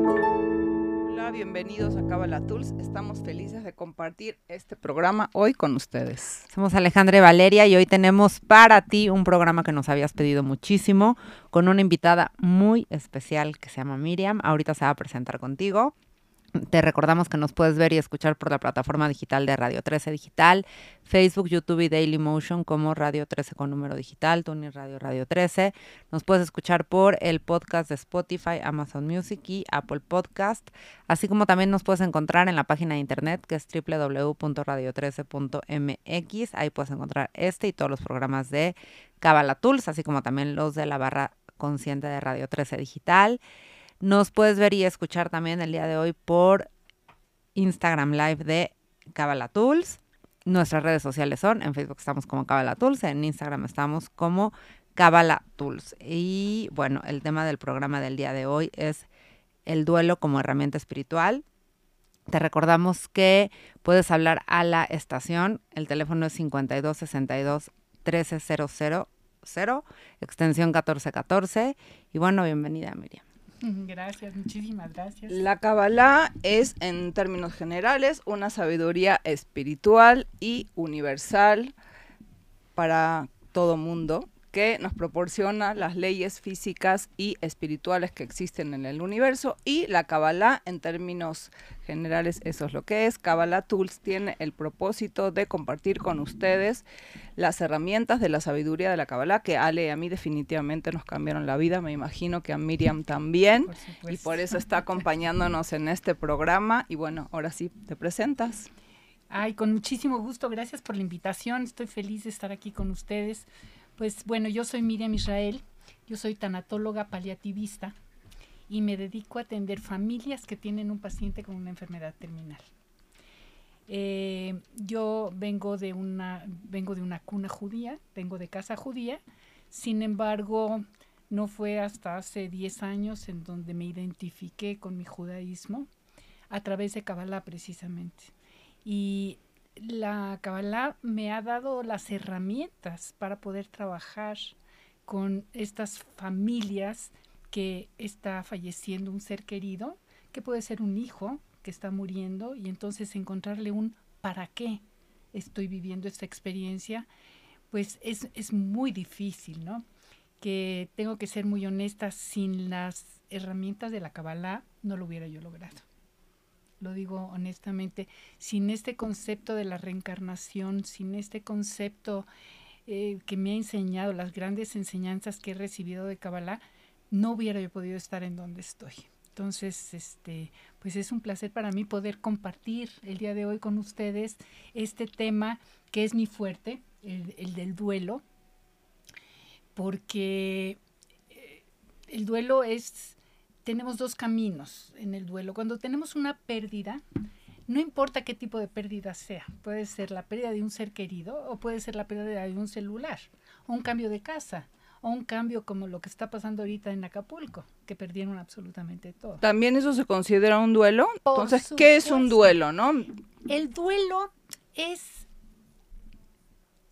Hola, bienvenidos a Cabala Tools. Estamos felices de compartir este programa hoy con ustedes. Somos Alejandra y Valeria y hoy tenemos para ti un programa que nos habías pedido muchísimo con una invitada muy especial que se llama Miriam. Ahorita se va a presentar contigo. Te recordamos que nos puedes ver y escuchar por la plataforma digital de Radio 13 Digital, Facebook, YouTube y Daily Motion como Radio 13 con número digital, Tuning Radio Radio 13. Nos puedes escuchar por el podcast de Spotify, Amazon Music y Apple Podcast, así como también nos puedes encontrar en la página de internet que es www.radio13.mx. Ahí puedes encontrar este y todos los programas de Cabala Tools, así como también los de la barra consciente de Radio 13 Digital. Nos puedes ver y escuchar también el día de hoy por Instagram Live de Cabala Tools. Nuestras redes sociales son, en Facebook estamos como Cabala Tools, en Instagram estamos como Cabala Tools. Y bueno, el tema del programa del día de hoy es el duelo como herramienta espiritual. Te recordamos que puedes hablar a la estación. El teléfono es 5262 13000, extensión 1414. Y bueno, bienvenida Miriam. Gracias, muchísimas gracias. La Kabbalah es, en términos generales, una sabiduría espiritual y universal para todo mundo que nos proporciona las leyes físicas y espirituales que existen en el universo y la Kabbalah en términos generales eso es lo que es. Kabbalah Tools tiene el propósito de compartir con ustedes las herramientas de la sabiduría de la Kabbalah que Ale y a mí definitivamente nos cambiaron la vida, me imagino que a Miriam también y por eso está acompañándonos en este programa y bueno, ahora sí te presentas. Ay, con muchísimo gusto, gracias por la invitación, estoy feliz de estar aquí con ustedes. Pues bueno, yo soy Miriam Israel, yo soy tanatóloga paliativista y me dedico a atender familias que tienen un paciente con una enfermedad terminal. Eh, yo vengo de una vengo de una cuna judía, vengo de casa judía, sin embargo, no fue hasta hace 10 años en donde me identifiqué con mi judaísmo a través de Kabbalah precisamente. Y la Kabbalah me ha dado las herramientas para poder trabajar con estas familias que está falleciendo un ser querido, que puede ser un hijo que está muriendo, y entonces encontrarle un para qué estoy viviendo esta experiencia, pues es, es muy difícil, ¿no? Que tengo que ser muy honesta, sin las herramientas de la Kabbalah no lo hubiera yo logrado lo digo honestamente, sin este concepto de la reencarnación, sin este concepto eh, que me ha enseñado, las grandes enseñanzas que he recibido de Kabbalah, no hubiera yo podido estar en donde estoy. Entonces, este, pues es un placer para mí poder compartir el día de hoy con ustedes este tema que es mi fuerte, el, el del duelo, porque eh, el duelo es tenemos dos caminos en el duelo. Cuando tenemos una pérdida, no importa qué tipo de pérdida sea, puede ser la pérdida de un ser querido o puede ser la pérdida de un celular, o un cambio de casa, o un cambio como lo que está pasando ahorita en Acapulco, que perdieron absolutamente todo. ¿También eso se considera un duelo? Entonces, ¿qué es un duelo, no? El duelo es,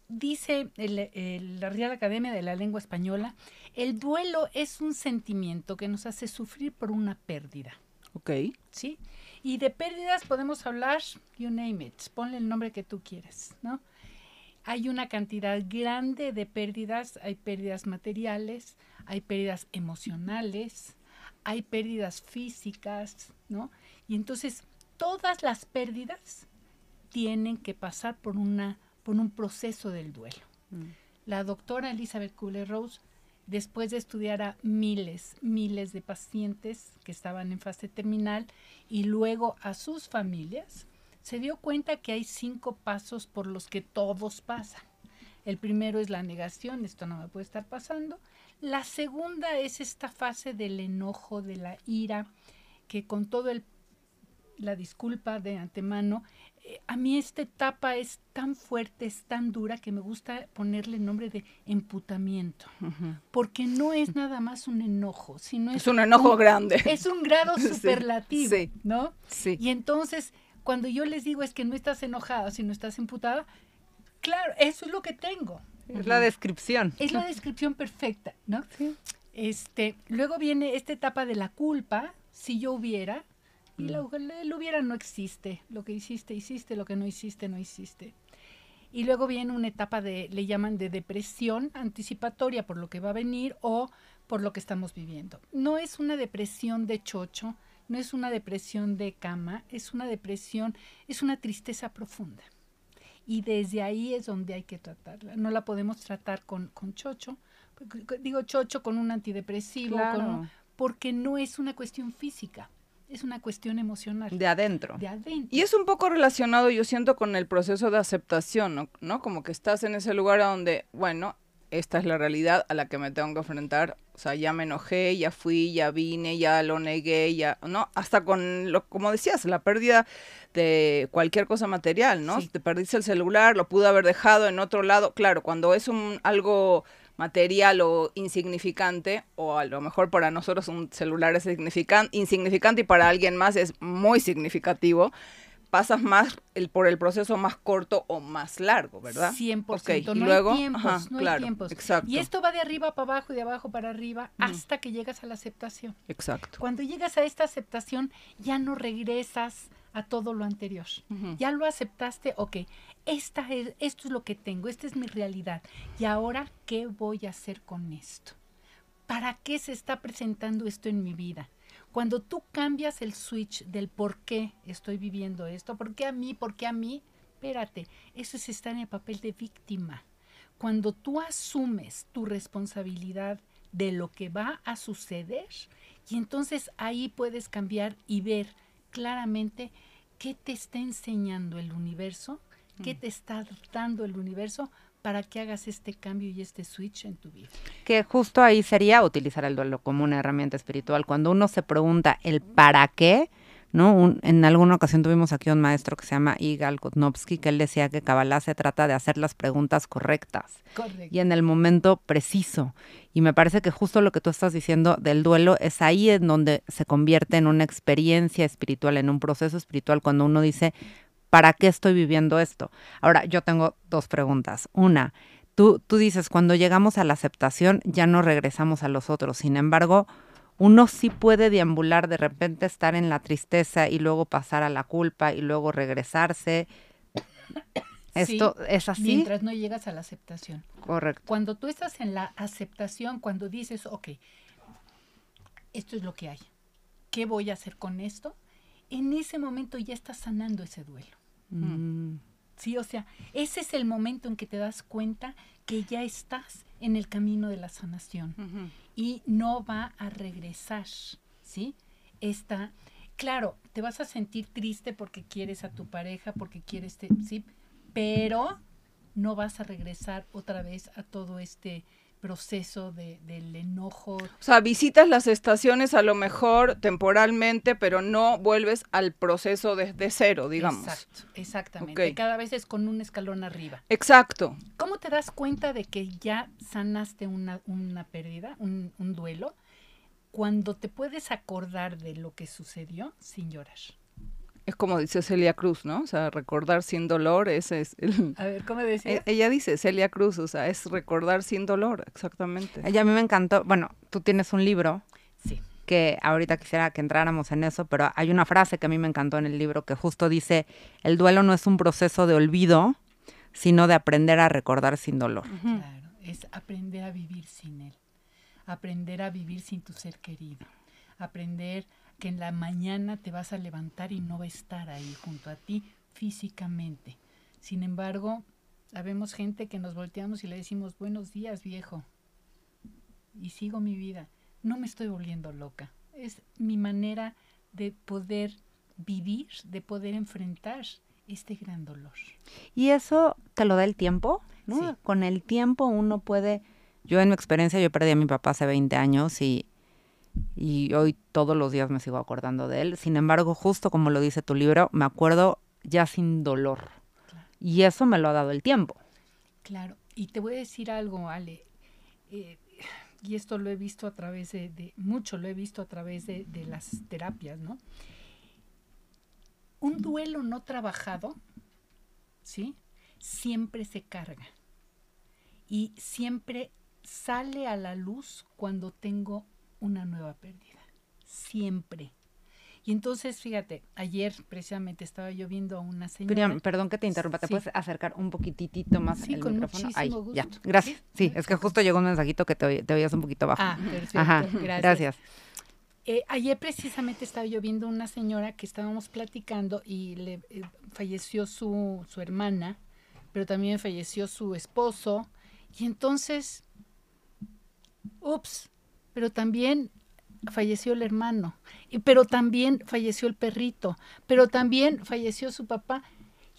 dice la Real Academia de la Lengua Española, el duelo es un sentimiento que nos hace sufrir por una pérdida. Ok. ¿Sí? Y de pérdidas podemos hablar, you name it, ponle el nombre que tú quieras, ¿no? Hay una cantidad grande de pérdidas, hay pérdidas materiales, hay pérdidas emocionales, hay pérdidas físicas, ¿no? Y entonces todas las pérdidas tienen que pasar por, una, por un proceso del duelo. Mm. La doctora Elizabeth Kubler-Rose después de estudiar a miles, miles de pacientes que estaban en fase terminal y luego a sus familias, se dio cuenta que hay cinco pasos por los que todos pasan. El primero es la negación, esto no me puede estar pasando. La segunda es esta fase del enojo, de la ira, que con todo el la disculpa de antemano a mí esta etapa es tan fuerte, es tan dura que me gusta ponerle el nombre de emputamiento, porque no es nada más un enojo, sino es, un enojo grande. Es un grado superlativo, ¿no? Sí. Y entonces, cuando yo les digo es que no estás enojada, sino estás emputada, claro, eso es lo que tengo. Es la descripción. Es la descripción perfecta, ¿no? Este, luego viene esta etapa de la culpa, si yo hubiera, y Mm. lo, el hubiera no existe. Lo que hiciste, hiciste, lo que no hiciste, no hiciste. Y luego viene una etapa de, le llaman de depresión anticipatoria por lo que va a venir o por lo que estamos viviendo. No es una depresión de chocho, no es una depresión de cama, es una depresión, es una tristeza profunda. Y desde ahí es donde hay que tratarla. No la podemos tratar con, con chocho, digo chocho con un antidepresivo, con un- Claro. porque no es una cuestión física, es una cuestión emocional. De adentro. de adentro. Y es un poco relacionado, yo siento, con el proceso de aceptación, ¿no? ¿no? Como que estás en ese lugar donde, bueno, esta es la realidad a la que me tengo que enfrentar. O sea, ya me enojé, ya fui, ya vine, ya lo negué, ya, ¿no? Hasta con, lo, como decías, la pérdida de cualquier cosa material, ¿no? Sí. Te perdiste el celular, lo pude haber dejado en otro lado. Claro, cuando es un algo material o insignificante, o a lo mejor para nosotros un celular es significan- insignificante y para alguien más es muy significativo, pasas más el, por el proceso más corto o más largo, ¿verdad? 100%. Ok, y no luego, hay tiempos, ajá, no claro, hay tiempos. exacto. Y esto va de arriba para abajo y de abajo para arriba hasta que llegas a la aceptación. Exacto. Cuando llegas a esta aceptación, ya no regresas a todo lo anterior. Ya lo aceptaste, ok, esta es, esto es lo que tengo, esta es mi realidad. Y ahora, ¿qué voy a hacer con esto? ¿Para qué se está presentando esto en mi vida? Cuando tú cambias el switch del por qué estoy viviendo esto, por qué a mí, por qué a mí, espérate, eso es estar en el papel de víctima. Cuando tú asumes tu responsabilidad de lo que va a suceder, y entonces ahí puedes cambiar y ver claramente qué te está enseñando el universo, qué te está dando el universo para que hagas este cambio y este switch en tu vida. Que justo ahí sería utilizar el duelo como una herramienta espiritual. Cuando uno se pregunta el para qué, ¿no? Un- en alguna ocasión tuvimos aquí un maestro que se llama Igal Kotnovsky, que él decía que Kabbalah se trata de hacer las preguntas correctas Correcto. y en el momento preciso. Y me parece que justo lo que tú estás diciendo del duelo es ahí en donde se convierte en una experiencia espiritual, en un proceso espiritual, cuando uno dice, ¿para qué estoy viviendo esto? Ahora, yo tengo dos preguntas. Una, tú, tú dices, cuando llegamos a la aceptación ya no regresamos a los otros. Sin embargo, uno sí puede deambular, de repente estar en la tristeza y luego pasar a la culpa y luego regresarse. ¿Esto es así? Mientras no llegas a la aceptación. Correcto. Cuando tú estás en la aceptación, cuando dices, ok, esto es lo que hay, ¿qué voy a hacer con esto? En ese momento ya estás sanando ese duelo. Mm. Sí, o sea, ese es el momento en que te das cuenta que ya estás en el camino de la sanación y no va a regresar, ¿sí? Esta, claro, te vas a sentir triste porque quieres a tu pareja, porque quieres, te- sí, pero no vas a regresar otra vez a todo este proceso de, del enojo. O sea, visitas las estaciones a lo mejor temporalmente, pero no vuelves al proceso desde cero, digamos. Exacto, exactamente. Ok. Cada vez es con un escalón arriba. Exacto. ¿Cómo te das cuenta de que ya sanaste una, una pérdida, un, un duelo? Cuando te puedes acordar de lo que sucedió sin llorar. Es como dice Celia Cruz, ¿no? O sea, recordar sin dolor, ese es el... A ver, ¿cómo decías? E- Ella dice, Celia Cruz, o sea, es recordar sin dolor, exactamente. Ella a mí me encantó. Bueno, tú tienes un libro sí. que ahorita quisiera que entráramos en eso, pero hay una frase que a mí me encantó en el libro que justo dice, el duelo no es un proceso de olvido, sino de aprender a recordar sin dolor. Claro, es aprender a vivir sin él, aprender a vivir sin tu ser querido, aprender que en la mañana te vas a levantar y no va a estar ahí junto a ti físicamente. Sin embargo, habemos gente que nos volteamos y le decimos buenos días viejo y sigo mi vida. No me estoy volviendo loca. Es mi manera de poder vivir, de poder enfrentar este gran dolor. Y eso te lo da el tiempo, ¿no? Sí. Con el tiempo uno puede, yo en mi experiencia, yo perdí a mi papá hace 20 años y, y hoy todos los días me sigo acordando de él. Sin embargo, justo como lo dice tu libro, me acuerdo ya sin dolor. Claro. Y eso me lo ha dado el tiempo. Claro, y te voy a decir algo, Ale, eh, y esto lo he visto a través de, de- mucho lo he visto a través de, de las terapias, ¿no? Un duelo no trabajado, ¿sí? Siempre se carga y siempre sale a la luz cuando tengo una nueva pérdida. Siempre. Y entonces, fíjate, ayer precisamente estaba yo viendo a una señora. Perdón que te interrumpa, ¿te Sí. puedes acercar un poquitito más Sí, el con micrófono? Ahí, ya, gracias. Sí, es que justo llegó un mensajito que te, te oías un poquito bajo. Ah, perfecto. Ajá, gracias. gracias. Eh, ayer precisamente estaba yo viendo una señora que estábamos platicando y le eh, falleció su, su hermana, pero también falleció su esposo. Y entonces, ups, pero también falleció el hermano, y, pero también falleció el perrito, pero también falleció su papá.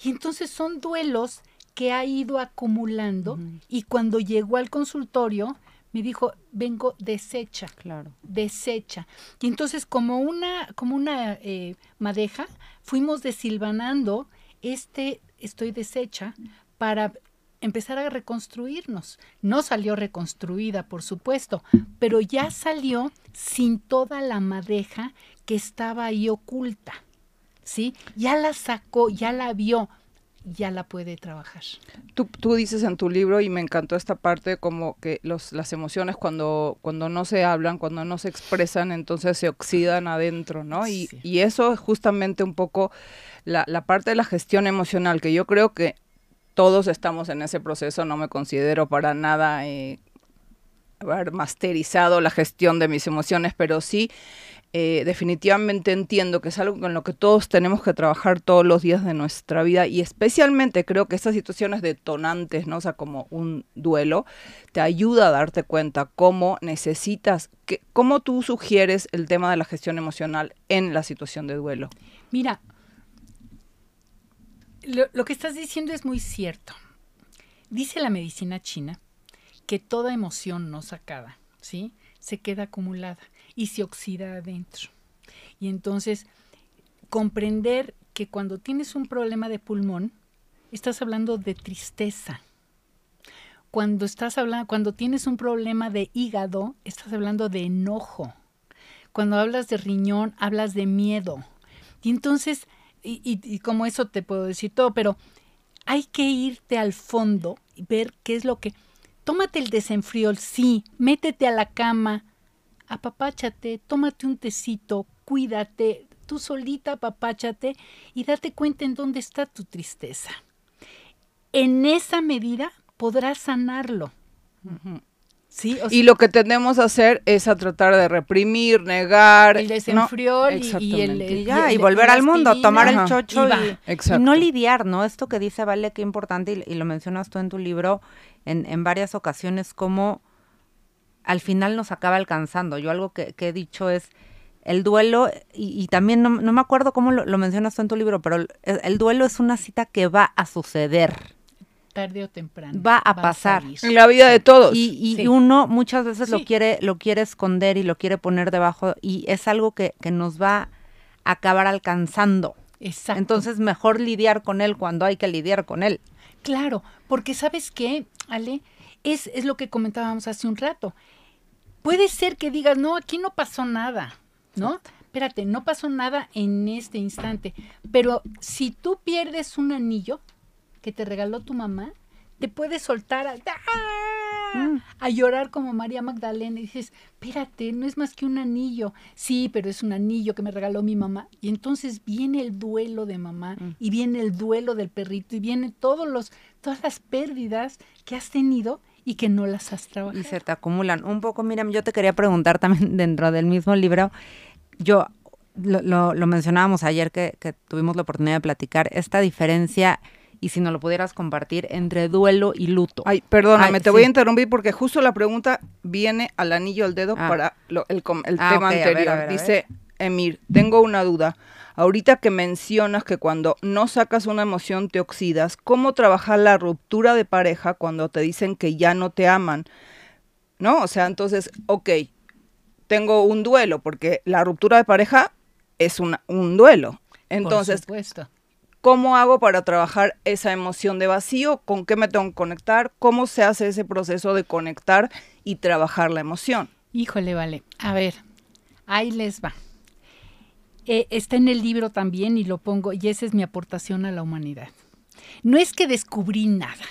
Y entonces son duelos que ha ido acumulando y cuando llegó al consultorio me dijo, vengo deshecha Claro. deshecha. Y entonces como una, como una eh, madeja, fuimos desilvanando este estoy deshecha para empezar a reconstruirnos. No salió reconstruida, por supuesto, pero ya salió sin toda la madeja que estaba ahí oculta. ¿Sí? Ya la sacó, ya la vio, ya la puede trabajar. Tú, tú dices en tu libro, y me encantó esta parte, como que los, las emociones cuando, cuando no se hablan, cuando no se expresan, entonces se oxidan adentro, ¿no? Y, Sí. y eso es justamente un poco la, la parte de la gestión emocional, que yo creo que todos estamos en ese proceso, no me considero para nada eh, haber masterizado la gestión de mis emociones, pero sí eh, definitivamente entiendo que es algo con lo que todos tenemos que trabajar todos los días de nuestra vida y especialmente creo que estas situaciones detonantes, ¿no? O sea, como un duelo, te ayuda a darte cuenta cómo necesitas, que, cómo tú sugieres el tema de la gestión emocional en la situación de duelo. Mira, lo, que estás diciendo es muy cierto. Dice la medicina china que toda emoción no sacada, ¿sí? Se queda acumulada y se oxida adentro. Y entonces, comprender que cuando tienes un problema de pulmón, estás hablando de tristeza. Cuando estás hablando, cuando tienes un problema de hígado, estás hablando de enojo. Cuando hablas de riñón, hablas de miedo. Y entonces, y, y- como eso te puedo decir todo, pero hay que irte al fondo y ver qué es lo que... Tómate el desenfriol, sí, métete a la cama, apapáchate, tómate un tecito, cuídate, tú solita apapáchate y date cuenta en dónde está tu tristeza. En esa medida podrás sanarlo. ¿Sí? O Y lo que tendemos a hacer es a tratar de reprimir, negar. el ¿no? desenfriol y- y, el. Y ya, y, el- volver al mundo, aspirina, tomar el chocho y no lidiar, ¿no? Esto que dice Vale, qué importante, y, y lo mencionas tú en tu libro en, en varias ocasiones, como al final nos acaba alcanzando. Yo algo que, que he dicho es el duelo, y, y también no, no me acuerdo cómo lo, lo mencionas tú en tu libro, pero el, el duelo es una cita que va a suceder. Tarde o temprano. Va a pasar. En la vida de todos. Y, y Sí. uno muchas veces lo quiere, lo quiere esconder y lo quiere poner debajo, y es algo que, que nos va a acabar alcanzando. Exacto. Entonces, mejor lidiar con él cuando hay que lidiar con él. Claro, porque sabes qué, Ale, es, es lo que comentábamos hace un rato. Puede ser que digas, no, aquí no pasó nada, ¿no? Espérate, no pasó nada en este instante. Pero si tú pierdes un anillo que te regaló tu mamá, te puedes soltar a, ¡Ah! a llorar como María Magdalena y dices, espérate, no es más que un anillo. Sí, pero es un anillo que me regaló mi mamá. Y entonces viene el duelo de mamá y viene el duelo del perrito y vienen todos los, todas las pérdidas que has tenido y que no las has trabajado. Y se te acumulan. Un poco, Miriam, yo te quería preguntar también dentro del mismo libro, yo lo, lo- lo mencionábamos ayer que, que tuvimos la oportunidad de platicar, esta diferencia, y si nos lo pudieras compartir, entre duelo y luto. Ay, perdóname, Ay, te voy a interrumpir porque justo la pregunta viene al anillo al dedo Ah. para lo- el, com- el Ah, tema ok, a ver, anterior. a ver, a Dice Emir, tengo una duda. Ahorita que mencionas que cuando no sacas una emoción te oxidas, ¿cómo trabajar la ruptura de pareja cuando te dicen que ya no te aman? ¿No? O sea, entonces, ok, tengo un duelo porque la ruptura de pareja es una- un duelo. Entonces, Por supuesto. ¿Cómo hago para trabajar esa emoción de vacío? ¿Con qué me tengo que conectar? ¿Cómo se hace ese proceso de conectar y trabajar la emoción? Híjole, vale. A ver, ahí les va. Eh, está en el libro también y lo pongo, y esa es mi aportación a la humanidad. No es que descubrí nada,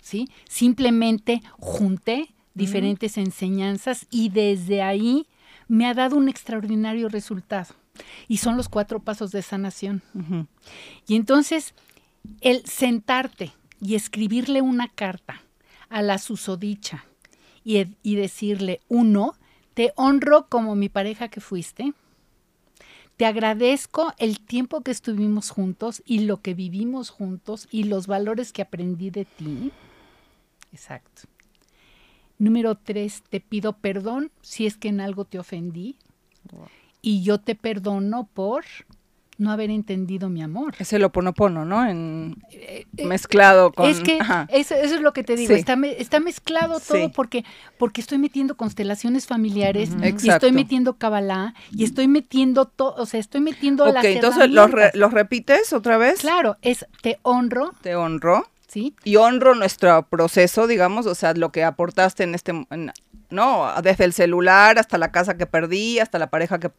¿sí? Simplemente junté diferentes enseñanzas y desde ahí me ha dado un extraordinario resultado. Y son los cuatro pasos de sanación. Y entonces, el sentarte y escribirle una carta a la susodicha y, y decirle, uno, te honro como mi pareja que fuiste. Te agradezco el tiempo que estuvimos juntos y lo que vivimos juntos y los valores que aprendí de ti. Exacto. Número tres, te pido perdón si es que en algo te ofendí. Y yo te perdono por no haber entendido mi amor. Es el oponopono, ¿no? En, eh, eh, mezclado con... Es que eso, es lo que te digo, está, está, mezclado todo porque, porque estoy metiendo constelaciones familiares, y estoy metiendo Kabbalah, y estoy metiendo todo, o sea, estoy metiendo Ok, entonces ¿los, ¿los repites otra vez? Claro, es te honro. Te honro. Y honro nuestro proceso, digamos, o sea, lo que aportaste en este, ¿no? Desde el celular hasta la casa que perdí, hasta la pareja que,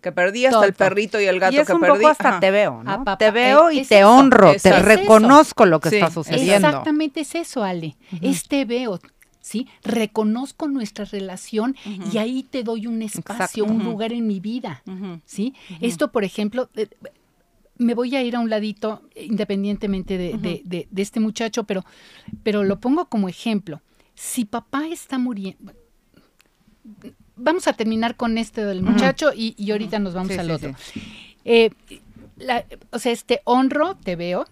que perdí, hasta el perrito y el gato y es que un perdí. Poco hasta te veo, ¿no? te veo y te honro, te reconozco lo que está sucediendo. Exactamente es eso, Ale. Es te veo, ¿sí? Reconozco nuestra relación y ahí te doy un espacio, un lugar en mi vida, ¿sí? Esto, por ejemplo, eh, me voy a ir a un ladito independientemente de, este muchacho, pero, pero lo pongo como ejemplo. Si papá está muriendo, vamos a terminar con este del muchacho y, ahorita nos vamos al otro. Eh, o sea, este honro, te veo,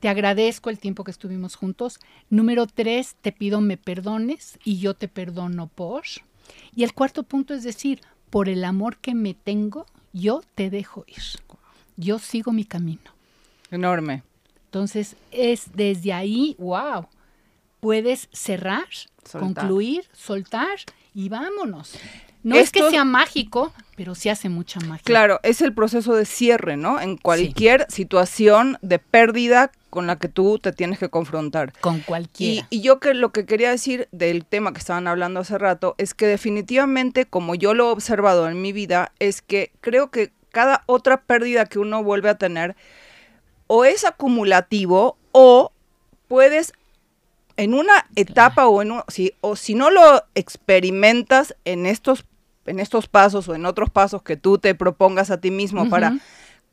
te agradezco el tiempo que estuvimos juntos. Número tres, te pido me perdones y yo te perdono por. Y el cuarto punto es decir, por el amor que me tengo, yo te dejo ir yo sigo mi camino. Enorme. Entonces, es desde ahí, wow, puedes cerrar, concluir, soltar y vámonos. No es que sea mágico, pero sí hace mucha magia. Claro, es el proceso de cierre, ¿no? En cualquier situación de pérdida con la que tú te tienes que confrontar. Con cualquiera. Y, y, yo que lo que quería decir del tema que estaban hablando hace rato es que definitivamente, como yo lo he observado en mi vida, es que creo que cada otra pérdida que uno vuelve a tener o es acumulativo o puedes en una etapa o en si, o si no lo experimentas en estos en estos pasos o en otros pasos que tú te propongas a ti mismo para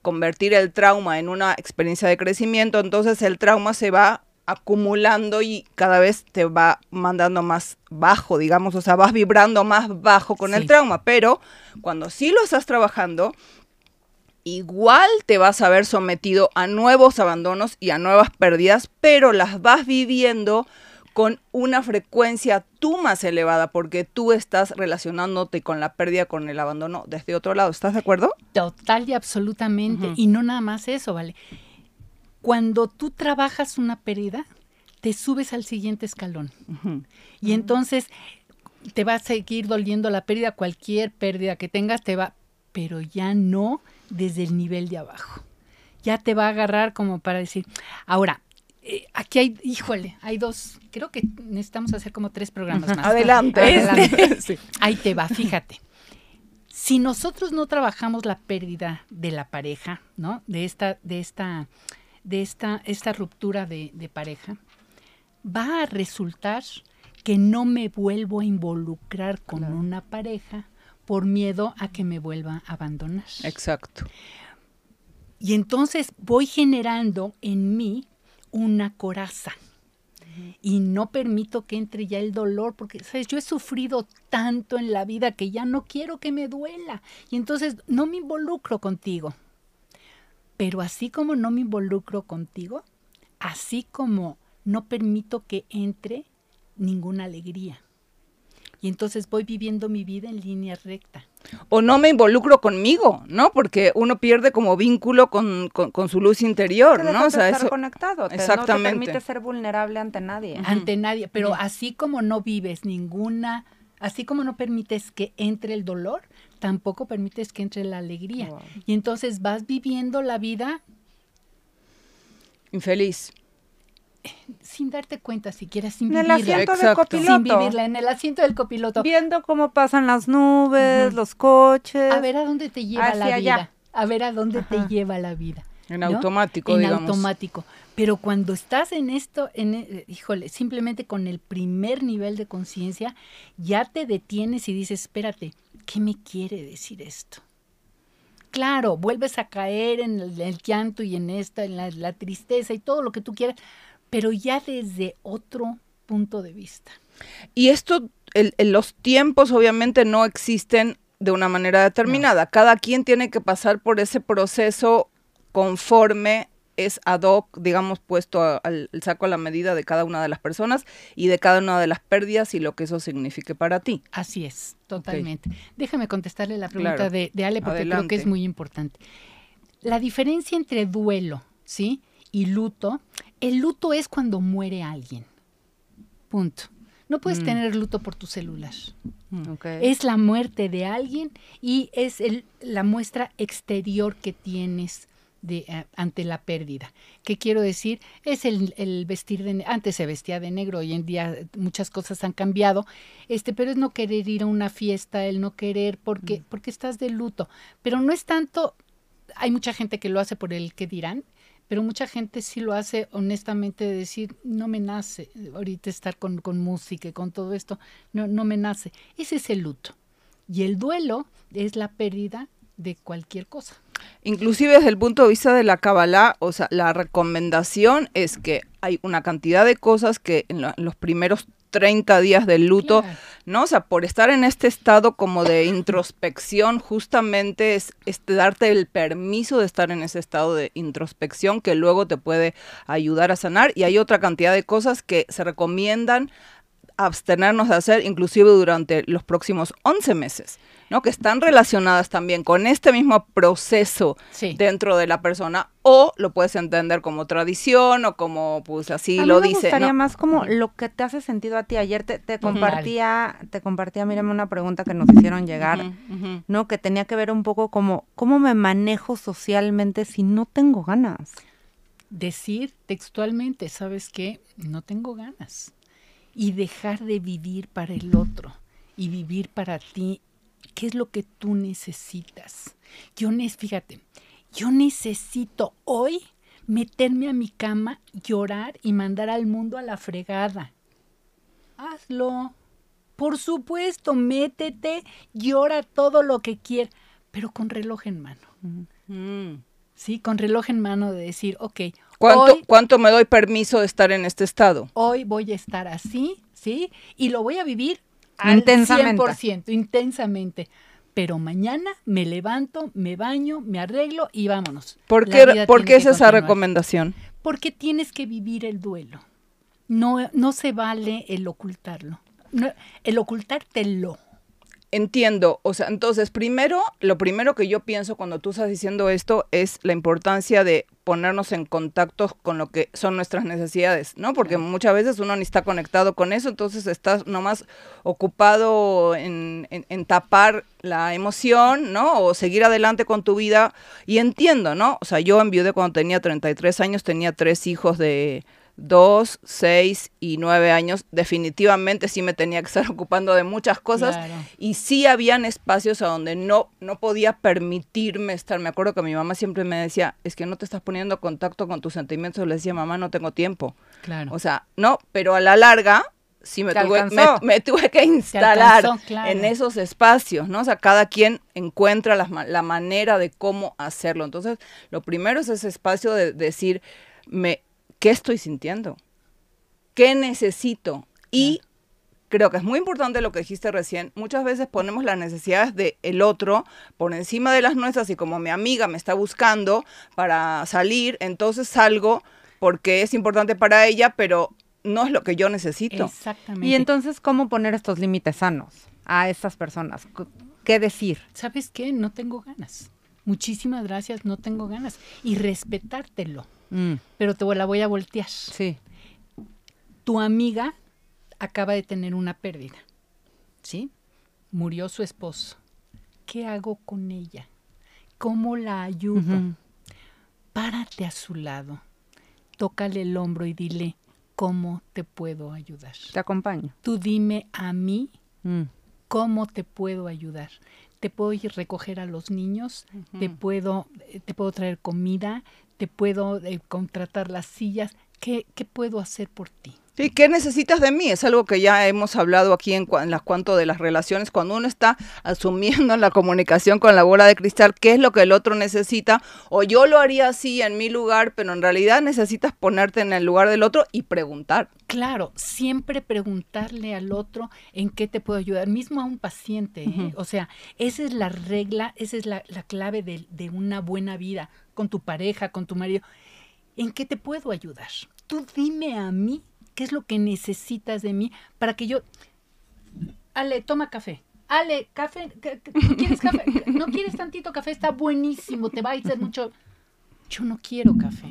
convertir el trauma en una experiencia de crecimiento, entonces el trauma se va acumulando y cada vez te va mandando más bajo, digamos, o sea, vas vibrando más bajo con el trauma, pero cuando sí lo estás trabajando, igual te vas a ver sometido a nuevos abandonos y a nuevas pérdidas, pero las vas viviendo con una frecuencia tú más elevada porque tú estás relacionándote con la pérdida, con el abandono desde otro lado. ¿Estás de acuerdo? Total y absolutamente. Y no nada más eso, ¿vale? Cuando tú trabajas una pérdida, te subes al siguiente escalón. Y entonces te va a seguir doliendo la pérdida, cualquier pérdida que tengas te va, pero ya no desde el nivel de abajo. Ya te va a agarrar como para decir, ahora, eh, aquí hay, híjole, hay dos, creo que necesitamos hacer como tres programas más. Adelante. Adelante. Ahí te va, fíjate. Si nosotros no trabajamos la pérdida de la pareja, ¿no? De esta, de esta, de esta, esta ruptura de, de pareja, va a resultar que no me vuelvo a involucrar con una pareja por miedo a que me vuelva a abandonar. Exacto. Y entonces voy generando en mí una coraza y no permito que entre ya el dolor, porque, ¿sabes? Yo he sufrido tanto en la vida que ya no quiero que me duela. Y entonces no me involucro contigo. Pero así como no me involucro contigo, así como no permito que entre ninguna alegría y entonces voy viviendo mi vida en línea recta. O no me involucro conmigo, ¿no? Porque uno pierde como vínculo con, su luz interior, ¿no? O sea, estar conectado. exactamente. No te permite ser vulnerable ante nadie. Ante nadie, pero así como no vives ninguna, así como no permites que entre el dolor, tampoco permites que entre la alegría. Y entonces vas viviendo la vida infeliz sin darte cuenta siquiera, sin en el asiento del copiloto. Sin vivirla, en el asiento del copiloto. Viendo cómo pasan las nubes, los coches. A ver a dónde te lleva la vida. A ver a dónde te lleva la vida. En ¿no? automático, en digamos. automático. Pero cuando estás en esto, en, eh, híjole, simplemente con el primer nivel de conciencia, ya te detienes y dices, espérate, ¿qué me quiere decir esto? Claro, vuelves a caer en el, el llanto y en esta, en la, la tristeza y todo lo que tú quieras, pero ya desde otro punto de vista. Y esto, el- el- los tiempos obviamente no existen de una manera determinada. Cada quien tiene que pasar por ese proceso conforme es ad hoc, digamos, puesto a- al saco a la medida de cada una de las personas y de cada una de las pérdidas y lo que eso signifique para ti. Así es, totalmente. Déjame contestarle la pregunta Claro. de, de Ale porque creo que es muy importante. La diferencia entre duelo, ¿sí? Y luto, el luto es cuando muere alguien. Punto. No puedes Mm. tener luto por tu celular. Ok. Es la muerte de alguien y es el, la muestra exterior que tienes de, eh, ante la pérdida. ¿Qué quiero decir? Es el, el vestir de... Antes se vestía de negro, hoy en día muchas cosas han cambiado, este, pero es no querer ir a una fiesta, el no querer porque, porque estás de luto. Pero no es tanto... Hay mucha gente que lo hace por el que dirán, pero mucha gente sí lo hace honestamente de decir, no me nace ahorita estar con, con música y con todo esto, no, no me nace. Ese es el luto. Y el duelo es la pérdida de cualquier cosa. Inclusive desde el punto de vista de la Kabbalah, o sea, la recomendación es que hay una cantidad de cosas que en, en los primeros 30 días del luto, Claro. ¿no? O sea, por estar en este estado como de introspección, justamente es, es darte el permiso de estar en ese estado de introspección que luego te puede ayudar a sanar. Y hay otra cantidad de cosas que se recomiendan abstenernos de hacer inclusive durante los próximos 11 meses, ¿no? Que están relacionadas también con este mismo proceso Sí. dentro de la persona o lo puedes entender como tradición o como pues así a mí lo me dice, gustaría ¿no? más como lo que te hace sentido a ti. Ayer te, te compartía, te compartía, mírame, una pregunta que nos hicieron llegar. ¿no? Que tenía que ver un poco como, ¿cómo me manejo socialmente si no tengo ganas? Decir textualmente, ¿sabes qué? No tengo ganas. Y dejar de vivir para el otro y vivir para ti. ¿Qué es lo que tú necesitas? Yo, fíjate, yo necesito hoy meterme a mi cama, llorar y mandar al mundo a la fregada. Hazlo. Por supuesto, métete, llora todo lo que quieras, pero con reloj en mano. Mm. Sí, con reloj en mano de decir, ok, ¿Cuánto, hoy, ¿Cuánto me doy permiso de estar en este estado? hoy voy a estar así, ¿sí? Y lo voy a vivir al Intensamente. 100%, intensamente. Pero mañana me levanto, me baño, me arreglo y vámonos. ¿Por qué, por qué es esa recomendación? Porque tienes que vivir el duelo. No, no se vale el ocultarlo. No, el ocultártelo. Entiendo, o sea, entonces primero, lo primero que yo pienso cuando tú estás diciendo esto es la importancia de ponernos en contacto con lo que son nuestras necesidades, ¿no? Porque muchas veces uno ni está conectado con eso, entonces estás nomás ocupado en, en- en tapar la emoción, ¿no? O seguir adelante con tu vida. Y entiendo, ¿no? O sea, yo enviudé cuando tenía 33 años, tenía tres hijos de dos, seis y nueve años. Definitivamente sí me tenía que estar ocupando de muchas cosas. Claro. Y sí habían espacios a donde no, no podía permitirme estar. Me acuerdo que mi mamá siempre me decía, es que no te estás poniendo en contacto con tus sentimientos. Le decía, mamá, no tengo tiempo. Claro. O sea, no, pero a la larga sí me, tuve, me, tuve que instalar alcanzó, claro. en esos espacios, ¿no? O sea, cada quien encuentra ma- la manera de cómo hacerlo. Entonces, lo primero es ese espacio de decir, me, ¿qué estoy sintiendo? ¿Qué necesito? Y creo que es muy importante lo que dijiste recién. Muchas veces ponemos las necesidades del otro por encima de las nuestras y como mi amiga me está buscando para salir, entonces salgo porque es importante para ella, pero no es lo que yo necesito. Exactamente. Y entonces, ¿cómo poner estos límites sanos a estas personas? ¿Qué decir? ¿sabes qué? No tengo ganas. Muchísimas gracias, no tengo ganas. Y respetártelo. Mm, Pero te la voy a voltear. sí. Tu amiga acaba de tener una pérdida. ¿Sí? Murió su esposo. ¿Qué hago con ella? ¿Cómo la ayudo? Párate a su lado. Tócale el hombro y dile, ¿cómo te puedo ayudar? Te acompaño. Tú dime a mí Mm, cómo te puedo ayudar. te puedo ir a recoger a los niños, te puedo, eh, te puedo traer comida, te puedo eh, contratar las sillas. ¿Qué, ¿Qué puedo hacer por ti? ¿Y qué necesitas de mí? Es algo que ya hemos hablado aquí en, en las cuanto de las relaciones, cuando uno está asumiendo la comunicación con la bola de cristal, qué es lo que el otro necesita, o yo lo haría así en mi lugar, pero en realidad necesitas ponerte en el lugar del otro y preguntar. Claro, siempre preguntarle al otro en qué te puedo ayudar, mismo a un paciente. ¿eh? O sea, esa es la regla, esa es la, la clave de, de una buena vida con tu pareja, con tu marido. ¿En qué te puedo ayudar? Tú dime a mí ¿Qué es lo que necesitas de mí para que yo... Ale, toma café. Ale, café, ¿quieres café? ¿No quieres tantito café? Está buenísimo, te va a hacer mucho. Yo no quiero café.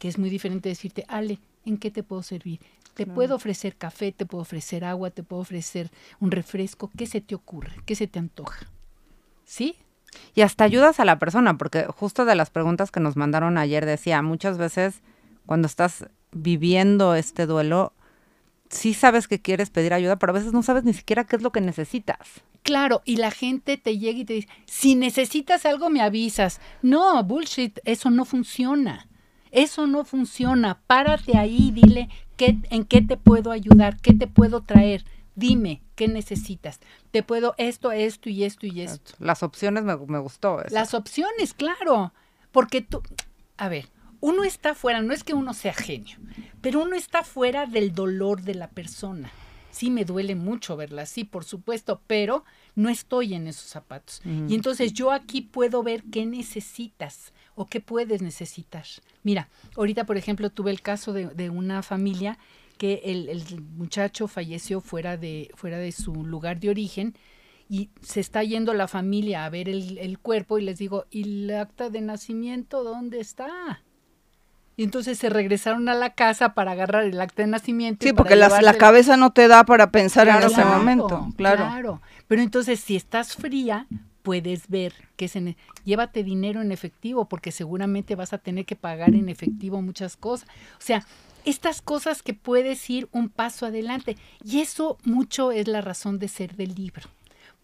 Que es muy diferente decirte, Ale, ¿en qué te puedo servir? Te puedo ofrecer café, te puedo ofrecer agua, te puedo ofrecer un refresco. ¿Qué se te ocurre? ¿Qué se te antoja? ¿Sí? Y hasta ayudas a la persona, porque justo de las preguntas que nos mandaron ayer decía, muchas veces cuando estás viviendo este duelo, sí sabes que quieres pedir ayuda, pero a veces no sabes ni siquiera qué es lo que necesitas. Claro, y la gente te llega y te dice, si necesitas algo me avisas. No, bullshit, eso no funciona. Eso no funciona. Párate ahí, dile qué, en qué te puedo ayudar, qué te puedo traer. Dime, ¿qué necesitas? Te puedo esto, esto y esto y esto. Las opciones me, me gustó. Las opciones, claro. Porque tú, a ver, uno está fuera, no es que uno sea genio, pero uno está fuera del dolor de la persona. Sí, me duele mucho verla así, por supuesto, pero no estoy en esos zapatos. Y entonces yo aquí puedo ver qué necesitas o qué puedes necesitar. Mira, ahorita, por ejemplo, tuve el caso de, una familia que el, muchacho falleció fuera de, fuera de su lugar de origen y se está yendo la familia a ver el, el cuerpo y les digo, ¿y el acta de nacimiento dónde está? Y entonces se regresaron a la casa para agarrar el acta de nacimiento. Sí, porque la, cabeza no te da para pensar en ese momento. Claro. Claro. Pero entonces, si estás fría, puedes ver que se llévate dinero en efectivo, porque seguramente vas a tener que pagar en efectivo muchas cosas. O sea, estas cosas que puedes ir un paso adelante. Y eso mucho es la razón de ser del libro.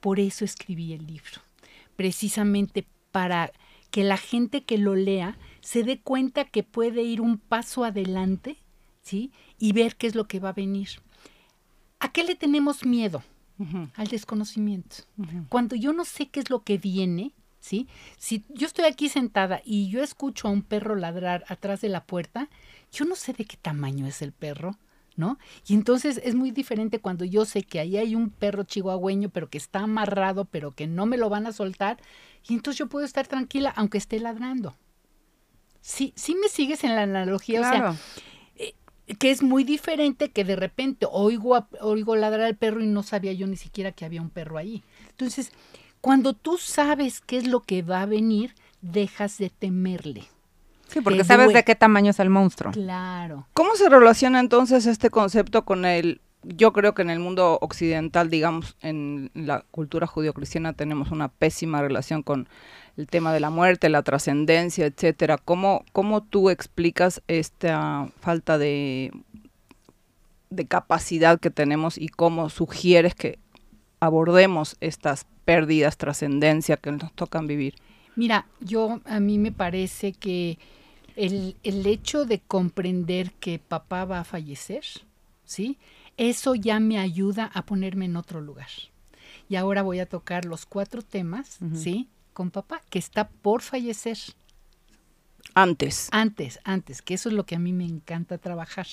Por eso escribí el libro. Precisamente para que la gente que lo lea se dé cuenta que puede ir un paso adelante, ¿sí? Y ver qué es lo que va a venir. ¿A qué le tenemos miedo? Al desconocimiento. Cuando yo no sé qué es lo que viene, ¿sí? Si yo estoy aquí sentada y yo escucho a un perro ladrar atrás de la puerta, yo no sé de qué tamaño es el perro, ¿no? Y entonces es muy diferente cuando yo sé que ahí hay un perro chihuahueño, pero que está amarrado, pero que no me lo van a soltar, y entonces yo puedo estar tranquila aunque esté ladrando. Sí, sí me sigues en la analogía, o sea, eh, que es muy diferente que de repente oigo, oigo ladrar al perro y no sabía yo ni siquiera que había un perro ahí. Entonces, cuando tú sabes qué es lo que va a venir, dejas de temerle. Sí, porque sabes de qué tamaño es el monstruo. Claro. ¿Cómo se relaciona entonces este concepto con el yo creo que en el mundo occidental, digamos, en la cultura judio-cristiana tenemos una pésima relación con el tema de la muerte, la trascendencia, etcétera. ¿Cómo, ¿Cómo tú explicas esta falta de, de capacidad que tenemos y cómo sugieres que abordemos estas pérdidas, trascendencia que nos tocan vivir? Mira, yo a mí me parece que el, el hecho de comprender que papá va a fallecer, ¿sí? Eso ya me ayuda a ponerme en otro lugar. Y ahora voy a tocar los cuatro temas, ¿sí? con papá, que está por fallecer. Antes. Antes, antes, que eso es lo que a mí me encanta trabajar,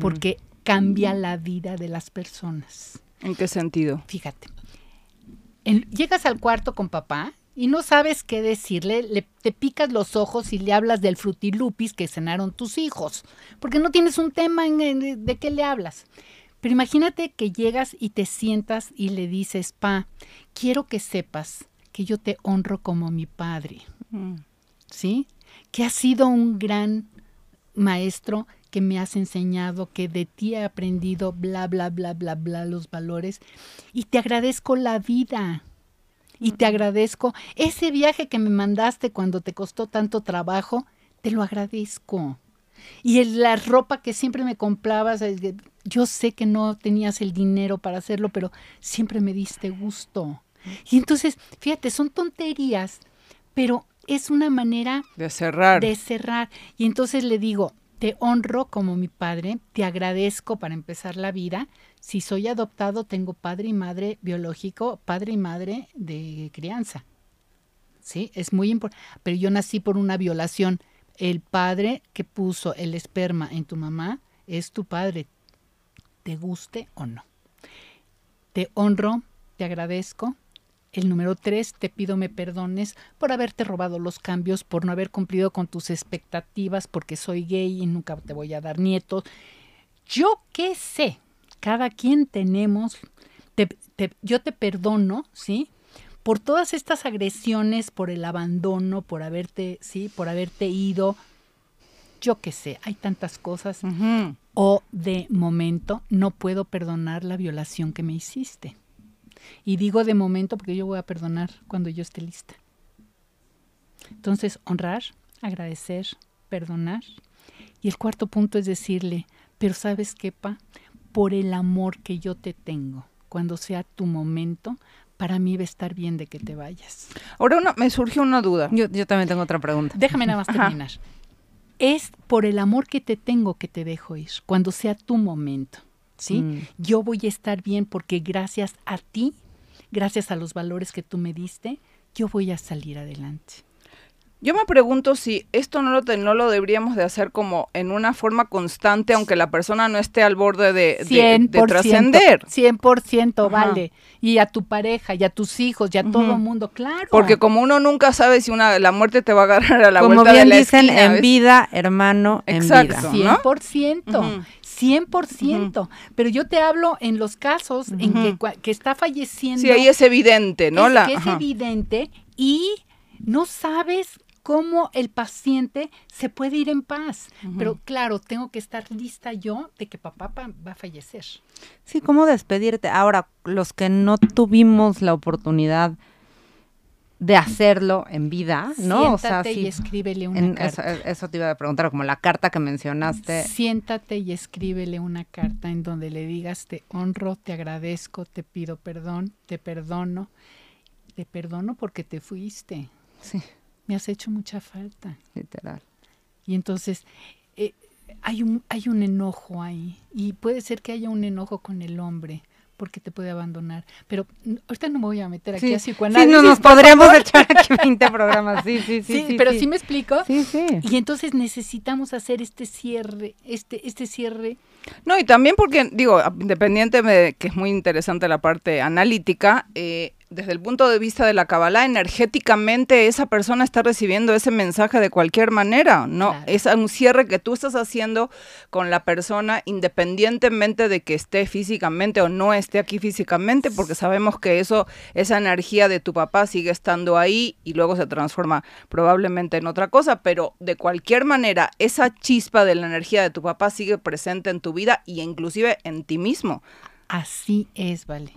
porque cambia la vida de las personas. ¿En qué sentido? Fíjate, llegas al cuarto con papá y no sabes qué decirle, le, te picas los ojos y le hablas del frutilupis que cenaron tus hijos, porque no tienes un tema en, de qué le hablas. Pero imagínate que llegas y te sientas y le dices, pa, quiero que sepas que yo te honro como mi padre. Mm. ¿Sí? Que has sido un gran maestro que me has enseñado, que de ti he aprendido, bla, bla, bla, bla, bla, los valores. Y te agradezco la vida. Y te agradezco ese viaje que me mandaste cuando te costó tanto trabajo, te lo agradezco. Y la ropa que siempre me comprabas, yo sé que no tenías el dinero para hacerlo, pero siempre me diste gusto. Y entonces, fíjate, son tonterías, pero es una manera de cerrar. De cerrar. Y entonces le digo, te honro como mi padre, te agradezco para empezar la vida. Si soy adoptado, tengo padre y madre biológico, padre y madre de crianza. ¿Sí? Es muy importante. Pero yo nací por una violación. El padre que puso el esperma en tu mamá es tu padre, te guste o no. Te honro, te agradezco, el número tres, te pido me perdones por haberte robado los cambios, por no haber cumplido con tus expectativas, porque soy gay y nunca te voy a dar nietos. Yo qué sé, cada quien tenemos, yo te perdono, ¿sí? Por todas estas agresiones, por el abandono, por haberte, sí, por haberte ido, yo qué sé, hay tantas cosas. O de momento no puedo perdonar la violación que me hiciste. Y digo de momento porque yo voy a perdonar cuando yo esté lista. Entonces, honrar, agradecer, perdonar. Y el cuarto punto es decirle, pero sabes qué, Pa, por el amor que yo te tengo, cuando sea tu momento, para mí va a estar bien de que te vayas. Ahora una, me surgió una duda. Yo, también tengo otra pregunta. Déjame nada más terminar. Es por el amor que te tengo que te dejo ir, cuando sea tu momento. ¿Sí? Mm. Yo voy a estar bien porque gracias a ti, gracias a los valores que tú me diste, yo voy a salir adelante. Yo me pregunto si esto no lo, no lo deberíamos de hacer como en una forma constante, aunque la persona no esté al borde de, de, trascender. 100% vale. Y a tu pareja, y a tus hijos, y a todo el mundo, claro. Porque como uno nunca sabe si una la muerte te va a agarrar a la vuelta de la dicen, en vida, hermano, en Exacto, vida. 100%. 100%, pero yo te hablo en los casos en que, que, está falleciendo. Sí, ahí es evidente, ¿no? Es, la, que es evidente y no sabes cómo el paciente se puede ir en paz. Pero claro, tengo que estar lista yo de que papá va a fallecer. Sí, cómo despedirte. Ahora, los que no tuvimos la oportunidad de hacerlo en vida, ¿no? Siéntate y escríbele una carta. Eso, te iba a preguntar, como la carta que mencionaste. Siéntate y escríbele una carta en donde le digas te honro, te agradezco, te pido perdón, te perdono, te perdono porque te fuiste. Sí. Me has hecho mucha falta. Literal. Y entonces eh, hay un hay un enojo ahí y puede ser que haya un enojo con el hombre porque te puede abandonar. Pero ahorita no me voy a meter aquí sí. a Sí, no nos podríamos echar aquí 20 programas. Sí, sí, sí. sí, pero sí. me explico. Sí, sí. Y entonces necesitamos hacer este cierre, este, este cierre. No, y también porque, digo, independiente de que es muy interesante la parte analítica, eh, desde el punto de vista de la Kabbalah, energéticamente esa persona está recibiendo ese mensaje de cualquier manera, ¿no? Es un cierre que tú estás haciendo con la persona independientemente de que esté físicamente o no esté aquí físicamente, porque sabemos que eso, esa energía de tu papá sigue estando ahí y luego se transforma probablemente en otra cosa, pero de cualquier manera, esa chispa de la energía de tu papá sigue presente en tu vida y inclusive en ti mismo. Así es, vale.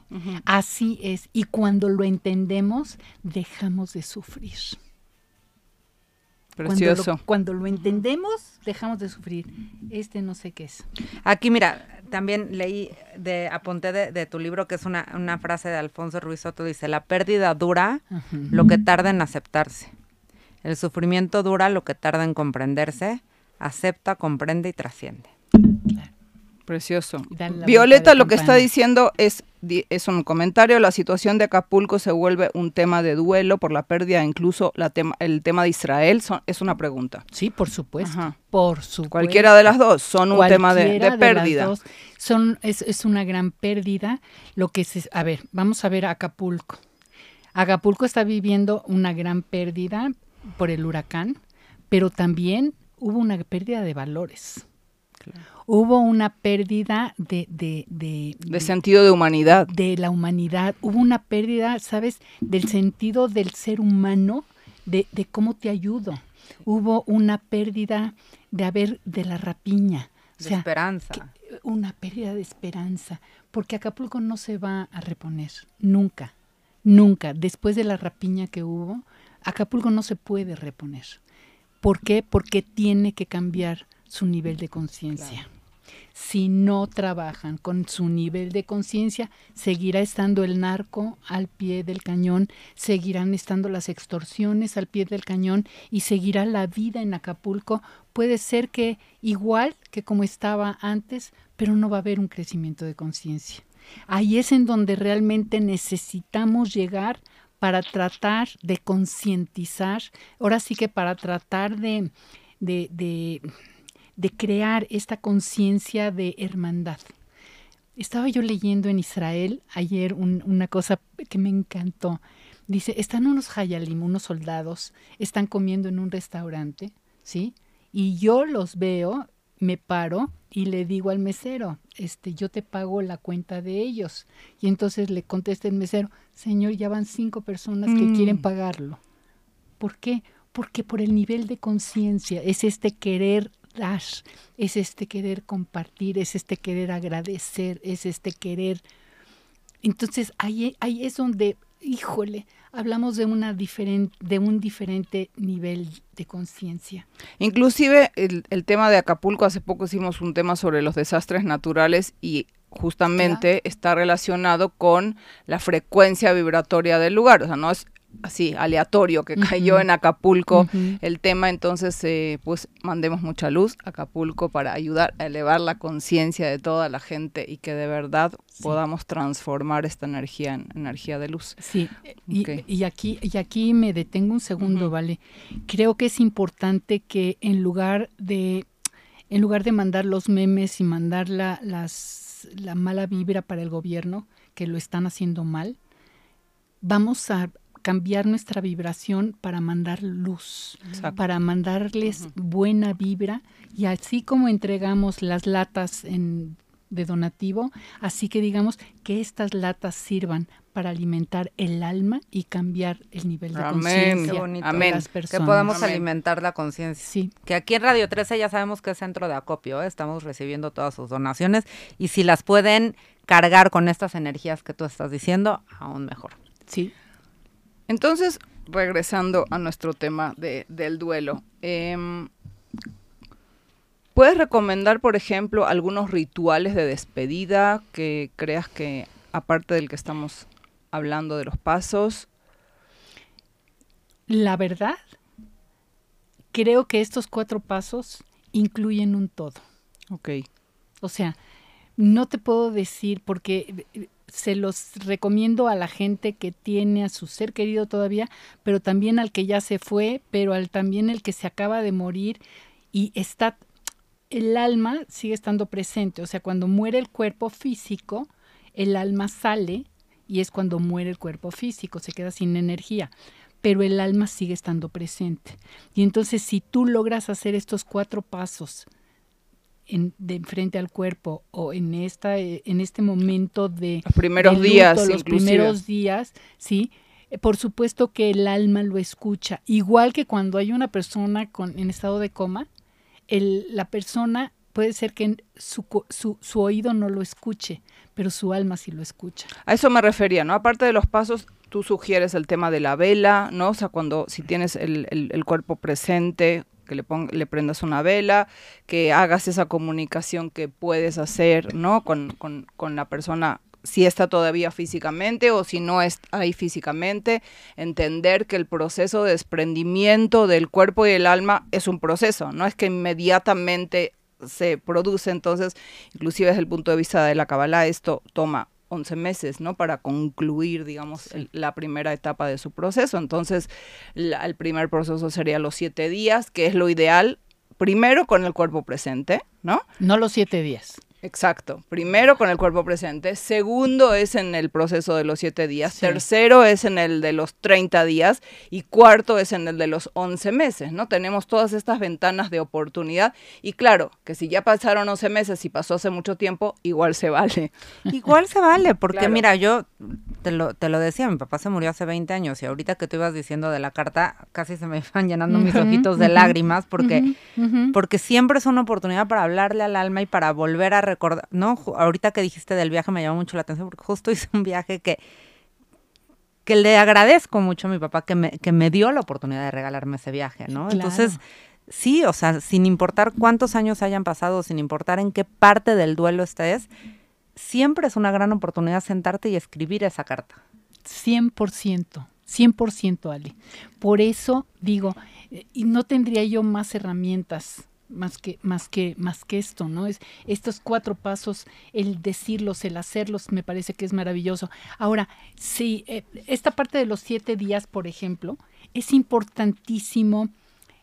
Así es. Y cuando lo entendemos, dejamos de sufrir. Precioso. Cuando lo, entendemos, dejamos de sufrir. Este no sé qué es. Aquí, mira, también leí, de apunté de, tu libro, que es una, una, frase de Alfonso Ruiz Soto, dice, la pérdida dura lo que tarda en aceptarse. El sufrimiento dura lo que tarda en comprenderse. Acepta, comprende y trasciende. Precioso. Violeta lo que está diciendo es, es un comentario, la situación de Acapulco se vuelve un tema de duelo por la pérdida, incluso la tema, el tema de Israel es una pregunta. Sí, por supuesto. Por supuesto. Cualquiera de las dos son un tema de, pérdida. son, es, es, una gran pérdida. Lo que se, a ver, vamos a ver Acapulco. Acapulco está viviendo una gran pérdida por el huracán, pero también hubo una pérdida de valores. Claro hubo una pérdida de, de, de, sentido de humanidad. De la humanidad. Hubo una pérdida, ¿sabes?, del sentido del ser humano, de, de cómo te ayudo. Hubo una pérdida de haber, de la rapiña. de esperanza. una pérdida de esperanza. Porque Acapulco no se va a reponer. Nunca. Nunca. Después de la rapiña que hubo, Acapulco no se puede reponer. ¿Por qué? Porque tiene que cambiar su nivel de conciencia. Si no trabajan con su nivel de conciencia, seguirá estando el narco al pie del cañón, seguirán estando las extorsiones al pie del cañón y seguirá la vida en Acapulco. Puede ser que igual que como estaba antes, pero no va a haber un crecimiento de conciencia. Ahí es en donde realmente necesitamos llegar para tratar de concientizar, ahora sí que para tratar de, de, crear esta conciencia de hermandad. Estaba yo leyendo en Israel ayer una cosa que me encantó. Dice, están unos hayalim, unos soldados, están comiendo en un restaurante, ¿sí? Y yo los veo me paro y le digo al mesero, este, yo te pago la cuenta de ellos. Y entonces le contesta el mesero, señor, ya van cinco personas que quieren mm. pagarlo. ¿Por qué? Porque por el nivel de conciencia es este querer dar, es este querer compartir, es este querer agradecer, es este querer. Entonces ahí, ahí es donde, híjole, hablamos de, una diferente, de un diferente nivel de conciencia. Inclusive el, el, tema de Acapulco, hace poco hicimos un tema sobre los desastres naturales y justamente está relacionado con la frecuencia vibratoria del lugar. O sea, no es así aleatorio que cayó en Acapulco el tema, entonces eh, pues mandemos mucha luz a Acapulco para ayudar a elevar la conciencia de toda la gente y que de verdad podamos transformar esta energía en energía de luz. Sí, y, aquí, y aquí me detengo un segundo, ¿vale? Creo que es importante que en lugar de, en lugar de mandar los memes y mandar la, las, la mala vibra para el gobierno, que lo están haciendo mal, vamos a cambiar nuestra vibración para mandar luz, para mandarles buena vibra y así como entregamos las latas en, de donativo, así que digamos que estas latas sirvan para alimentar el alma y cambiar el nivel de conciencia de las personas. Que podamos alimentar la conciencia. Sí. Que aquí en Radio 13 ya sabemos que es centro de acopio, ¿eh? estamos recibiendo todas sus donaciones y si las pueden cargar con estas energías que tú estás diciendo, aún mejor. Sí. Entonces, regresando a nuestro tema de, del duelo, em, ¿puedes recomendar, por ejemplo, algunos rituales de despedida que creas que, aparte del que estamos hablando de los pasos? La verdad, creo que estos cuatro pasos incluyen un todo. Ok. O sea, no te puedo decir porque se los recomiendo a la gente que tiene a su ser querido todavía, pero también al que ya se fue, pero al también el que se acaba de morir y está el alma sigue estando presente, o sea, cuando muere el cuerpo físico, el alma sale y es cuando muere el cuerpo físico, se queda sin energía, pero el alma sigue estando presente. Y entonces si tú logras hacer estos cuatro pasos, en, de frente al cuerpo o en esta eh, en este momento de los primeros días los primeros días sí eh, por supuesto que el alma lo escucha igual que cuando hay una persona con en estado de coma el, la persona puede ser que su, su, su, oído no lo escuche, pero su alma sí lo escucha. A eso me refería, ¿no? Aparte de los pasos, tú sugieres el tema de la vela, ¿no? O sea, cuando si tienes el, el, el cuerpo presente que le, le prendas una vela, que hagas esa comunicación que puedes hacer, ¿no? Con, con, con la persona si está todavía físicamente o si no está ahí físicamente, entender que el proceso de desprendimiento del cuerpo y el alma es un proceso, no es que inmediatamente se produce, entonces, inclusive desde el punto de vista de la Kabbalah, esto toma 11 meses, ¿no? Para concluir, digamos, la primera etapa de su proceso. Entonces, el primer proceso sería los siete días, que es lo ideal, primero con el cuerpo presente, ¿no? No los siete días. Exacto. Primero con el cuerpo presente. Segundo es en el proceso de los siete días. Tercero es en el de los 30 días. Y cuarto es en el de los 11 meses, ¿no? Tenemos todas estas ventanas de oportunidad. Y claro, que si ya pasaron 11 meses y pasó hace mucho tiempo, igual se vale. Igual se vale, porque mira, yo te lo, te lo decía, mi papá se murió hace 20 años y ahorita que tú ibas diciendo de la carta, casi se me iban llenando mis ojitos de lágrimas porque, porque siempre es una oportunidad para hablarle al alma y para volver a recordar, ¿no? Ahorita que dijiste del viaje me llamó mucho la atención porque justo hice un viaje que, que le agradezco mucho a mi papá que me, que me dio la oportunidad de regalarme ese viaje, ¿no? Entonces, sí, o sea, sin importar cuántos años hayan pasado, sin importar en qué parte del duelo estés, siempre es una gran oportunidad sentarte y escribir esa carta. 100%, 100% Ale. Por eso digo, eh, y no tendría yo más herramientas más que más que más que esto, ¿no? Es estos cuatro pasos, el decirlos, el hacerlos, me parece que es maravilloso. Ahora, sí, eh, esta parte de los siete días, por ejemplo, es importantísimo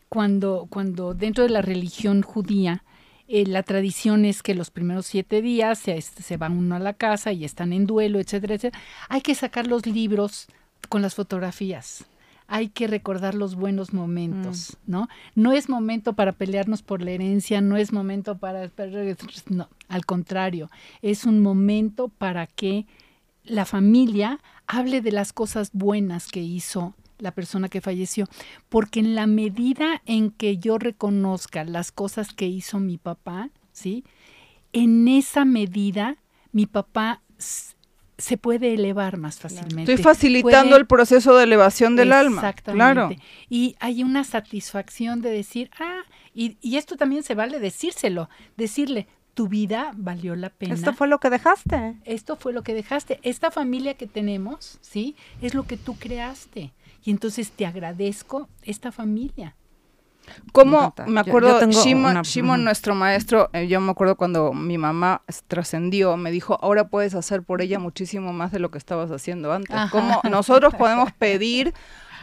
cuando cuando dentro de la religión judía eh, la tradición es que los primeros siete días se, se van uno a la casa y están en duelo, etcétera, etcétera. Hay que sacar los libros con las fotografías. Hay que recordar los buenos momentos, mm. ¿no? No es momento para pelearnos por la herencia, no es momento para... No, al contrario, es un momento para que la familia hable de las cosas buenas que hizo la persona que falleció, porque en la medida en que yo reconozca las cosas que hizo mi papá, ¿sí? En esa medida mi papá se puede elevar más fácilmente. Estoy facilitando el proceso de elevación del alma. Exactamente. Y hay una satisfacción de decir, ah, y, y, esto también se vale decírselo, decirle, tu vida valió la pena. Esto fue lo que dejaste. Esto fue lo que dejaste. Esta familia que tenemos, ¿sí? Es lo que tú creaste. Y entonces te agradezco esta familia. Como me acuerdo, Shimon, nuestro maestro, eh, yo me acuerdo cuando mi mamá trascendió, me dijo, ahora puedes hacer por ella muchísimo más de lo que estabas haciendo antes. Como nosotros podemos pedir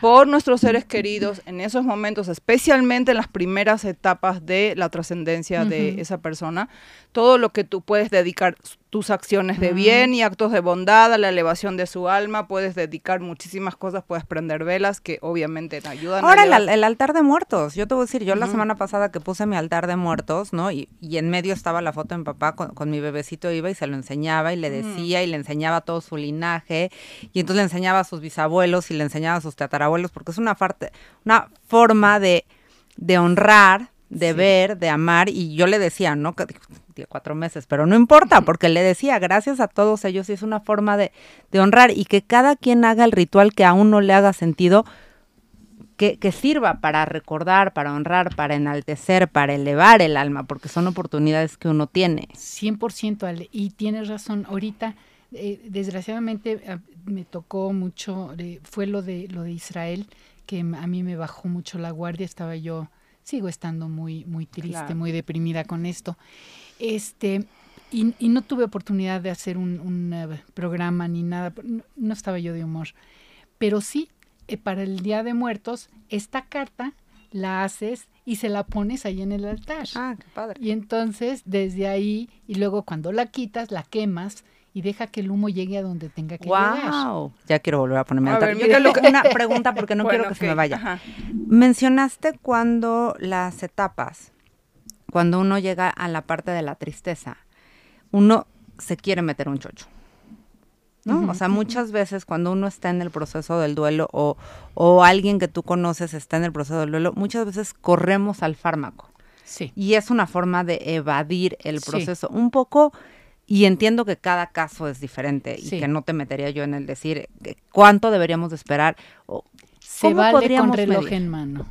por nuestros seres queridos en esos momentos, especialmente en las primeras etapas de la trascendencia de esa persona, todo lo que tú puedes dedicar tus acciones de bien y actos de bondad a la elevación de su alma, puedes dedicar muchísimas cosas, puedes prender velas que obviamente te ayudan. Ahora el, altar de muertos, yo te voy a decir, yo la semana pasada que puse mi altar de muertos, ¿no? Y, en medio estaba la foto de mi papá con, mi bebecito, iba y se lo enseñaba y le decía y le enseñaba todo su linaje y entonces le enseñaba a sus bisabuelos y le enseñaba a sus tatarabuelos porque es una, parte, una forma de, de honrar de ver, de amar, y yo le decía, ¿no? Que cuatro meses, pero no importa, porque le decía, gracias a todos ellos, y es una forma de, de, honrar, y que cada quien haga el ritual que a uno le haga sentido, que, que, sirva para recordar, para honrar, para enaltecer, para elevar el alma, porque son oportunidades que uno tiene. 100%, Ale, y tienes razón, ahorita, eh, desgraciadamente, me tocó mucho, eh, fue lo de, lo de Israel, que a mí me bajó mucho la guardia, estaba yo sigo estando muy, muy triste, muy deprimida con esto. Este, y, no tuve oportunidad de hacer un, eh, programa ni nada, no, estaba yo de humor. Pero sí, eh, para el Día de Muertos, esta carta la haces y se la pones ahí en el altar. Ah, qué padre. Y entonces, desde ahí, y luego cuando la quitas, la quemas y deja que el humo llegue a donde tenga que wow. Ya quiero volver a ponerme a altar. una pregunta porque no quiero que se me vaya. Mencionaste cuando las etapas, cuando uno llega a la parte de la tristeza, uno se quiere meter un chocho. ¿no? O sea, muchas veces cuando uno está en el proceso del duelo o, o alguien que tú conoces está en el proceso del duelo, muchas veces corremos al fármaco. Sí. Y es una forma de evadir el proceso. Un poco y entiendo que cada caso es diferente y que no te metería yo en el decir eh, cuánto deberíamos de esperar. O, Se vale con reloj en mano.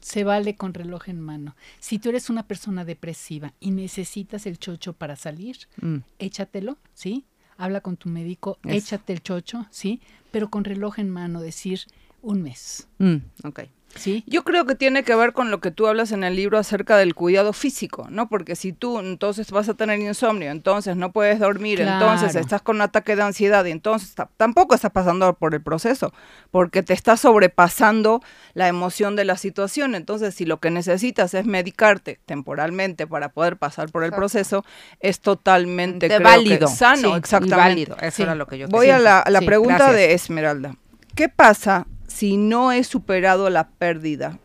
Se vale con reloj en mano. Si tú eres una persona depresiva y necesitas el chocho para salir, mm. échatelo, ¿sí? Habla con tu médico, échate el chocho, ¿sí? Pero con reloj en mano, decir un mes. Mm, ok. ¿Sí? Yo creo que tiene que ver con lo que tú hablas en el libro acerca del cuidado físico, ¿no? Porque si tú entonces vas a tener insomnio, entonces no puedes dormir, entonces estás con un ataque de ansiedad y entonces tampoco estás pasando por el proceso, porque te está sobrepasando la emoción de la situación. Entonces, si lo que necesitas es medicarte temporalmente para poder pasar por el proceso, es totalmente válido. sano, exactamente. válido. Eso era lo que yo Voy a la, pregunta de Esmeralda. ¿Qué pasa si no he superado la pérdida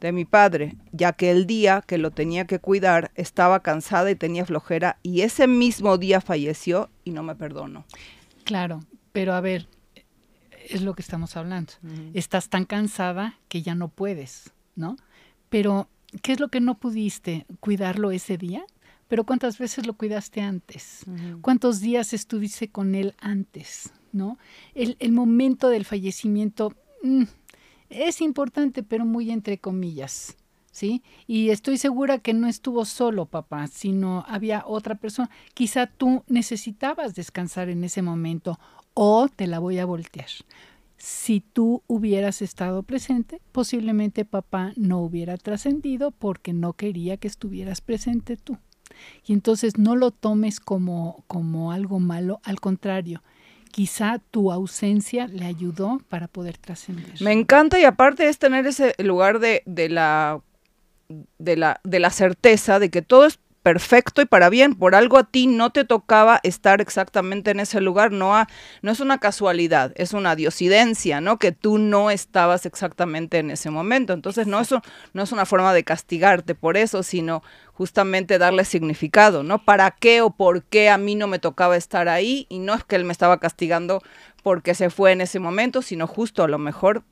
de mi padre, ya que el día que lo tenía que cuidar estaba cansada y tenía flojera y ese mismo día falleció y no me perdono. Claro, pero a ver, es lo que estamos hablando. Estás tan cansada que ya no puedes, ¿no? Pero, ¿qué es lo que no pudiste? ¿Cuidarlo ese día? Pero ¿cuántas veces lo cuidaste antes? ¿Cuántos días estuviste con él antes? ¿No? El, el momento del fallecimiento Mm, es importante, pero muy entre comillas, ¿sí? Y estoy segura que no estuvo solo papá, sino había otra persona. Quizá tú necesitabas descansar en ese momento o te la voy a voltear. Si tú hubieras estado presente, posiblemente papá no hubiera trascendido porque no quería que estuvieras presente tú. Y entonces no lo tomes como, como algo malo, al contrario, quizá tu ausencia le ayudó para poder trascender. Me encanta y aparte es tener ese lugar de, de la de la, de la certeza de que todo es perfecto y para bien. Por algo a ti no te tocaba estar exactamente en ese lugar, no, no es una casualidad, es una diosidencia, ¿no? Que tú no estabas exactamente en ese momento. Entonces no, eso, no es una forma de castigarte por eso, sino justamente darle significado, ¿no? ¿Para qué o por qué a mí no me tocaba estar ahí? Y no es que él me estaba castigando porque se fue en ese momento, sino justo a lo mejor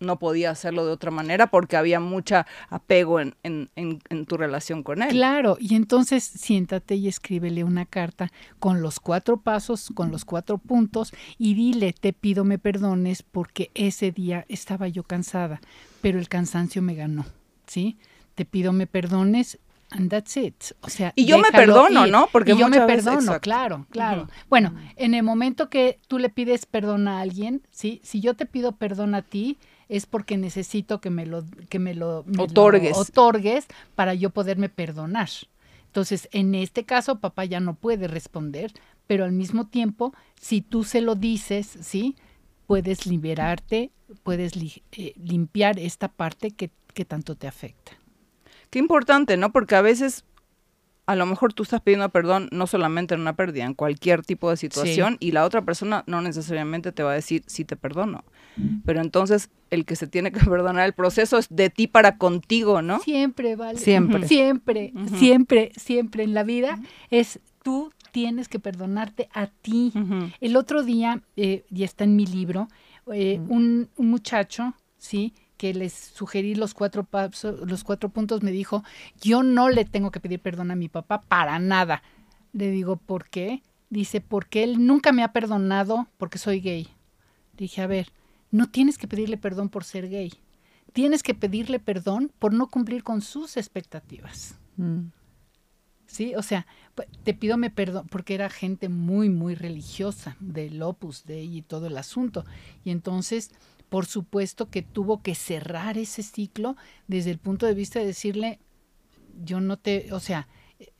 no podía hacerlo de otra manera porque había mucha apego en, en, en, tu relación con él. Claro, y entonces siéntate y escríbele una carta con los cuatro pasos, con los cuatro puntos y dile, te pido me perdones porque ese día estaba yo cansada, pero el cansancio me ganó, ¿sí? Te pido me perdones And that's it. O sea, y yo me perdono, ¿no? Porque yo me perdono, claro, claro. Bueno, en el momento que tú le pides perdón a alguien, ¿sí? Si yo te pido perdón a ti, es porque necesito que me lo, que me lo, otorgues. otorgues para yo poderme perdonar. Entonces, en este caso, papá ya no puede responder, pero al mismo tiempo, si tú se lo dices, ¿sí? Puedes liberarte, puedes eh, limpiar esta parte que, que tanto te afecta. Qué importante, ¿no? Porque a veces a lo mejor tú estás pidiendo perdón no solamente en una pérdida, en cualquier tipo de situación y la otra persona no necesariamente te va a decir sí te perdono. Pero entonces el que se tiene que perdonar el proceso es de ti para contigo, ¿no? Siempre, vale. Siempre. Siempre, siempre, siempre en la vida es tú tienes que perdonarte a ti. El otro día, eh, y está en mi libro, eh, un, un muchacho, ¿sí? Que les sugerí los cuatro pasos, los cuatro puntos, me dijo, yo no le tengo que pedir perdón a mi papá para nada. Le digo, ¿por qué? Dice, porque él nunca me ha perdonado porque soy gay. Dije, a ver, no tienes que pedirle perdón por ser gay. Tienes que pedirle perdón por no cumplir con sus expectativas. Mm. Sí, o sea, te pido me perdón porque era gente muy, muy religiosa del Opus Dei y todo el asunto. Y entonces por supuesto que tuvo que cerrar ese ciclo desde el punto de vista de decirle, yo no te, o sea,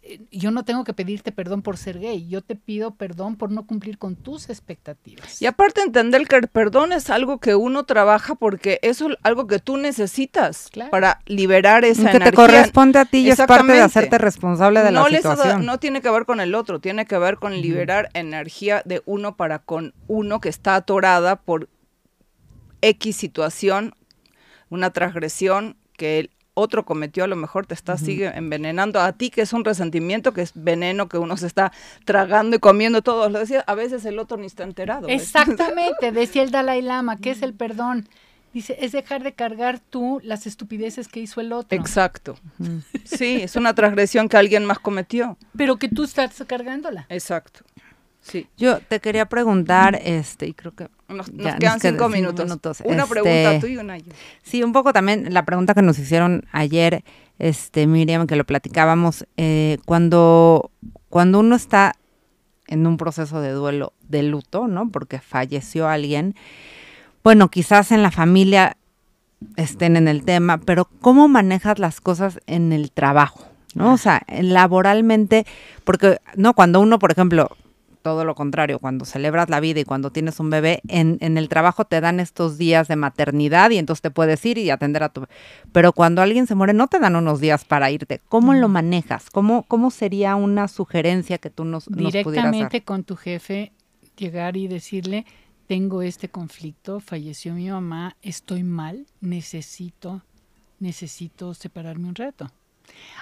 eh, yo no tengo que pedirte perdón por ser gay, yo te pido perdón por no cumplir con tus expectativas. Y aparte entender que el perdón es algo que uno trabaja porque eso es algo que tú necesitas para liberar esa que energía. te corresponde a ti y es parte de hacerte responsable de la situación. no tiene que ver con el otro, tiene que ver con liberar energía de uno para con uno que está atorada por X situación, una transgresión que el otro cometió, a lo mejor te está, sigue envenenando a ti, que es un resentimiento, que es veneno que uno se está tragando y comiendo todos lo decía, a veces el otro ni está enterado. Exactamente, decía el Dalai Lama, ¿qué es el perdón? Dice, es dejar de cargar tú las estupideces que hizo el otro. Exacto. Sí, es una transgresión que alguien más cometió. Pero que tú estás cargándola. Exacto. Sí. Yo te quería preguntar, este, y creo que nos, quedan cinco, minutos. Una este, pregunta tú y una yo. Sí, un poco también la pregunta que nos hicieron ayer, este, Miriam, que lo platicábamos, eh, cuando, cuando uno está en un proceso de duelo, de luto, ¿no? Porque falleció alguien, bueno, quizás en la familia estén en el tema, pero ¿cómo manejas las cosas en el trabajo? ¿no? O sea, laboralmente, porque, no, cuando uno, por ejemplo, todo lo contrario, cuando celebras la vida y cuando tienes un bebé, en, en, el trabajo te dan estos días de maternidad y entonces te puedes ir y atender a tu... Pero cuando alguien se muere no te dan unos días para irte. ¿Cómo lo manejas? ¿Cómo, cómo sería una sugerencia que tú nos, Directamente con tu jefe, llegar y decirle, tengo este conflicto, falleció mi mamá, estoy mal, necesito, necesito separarme un rato.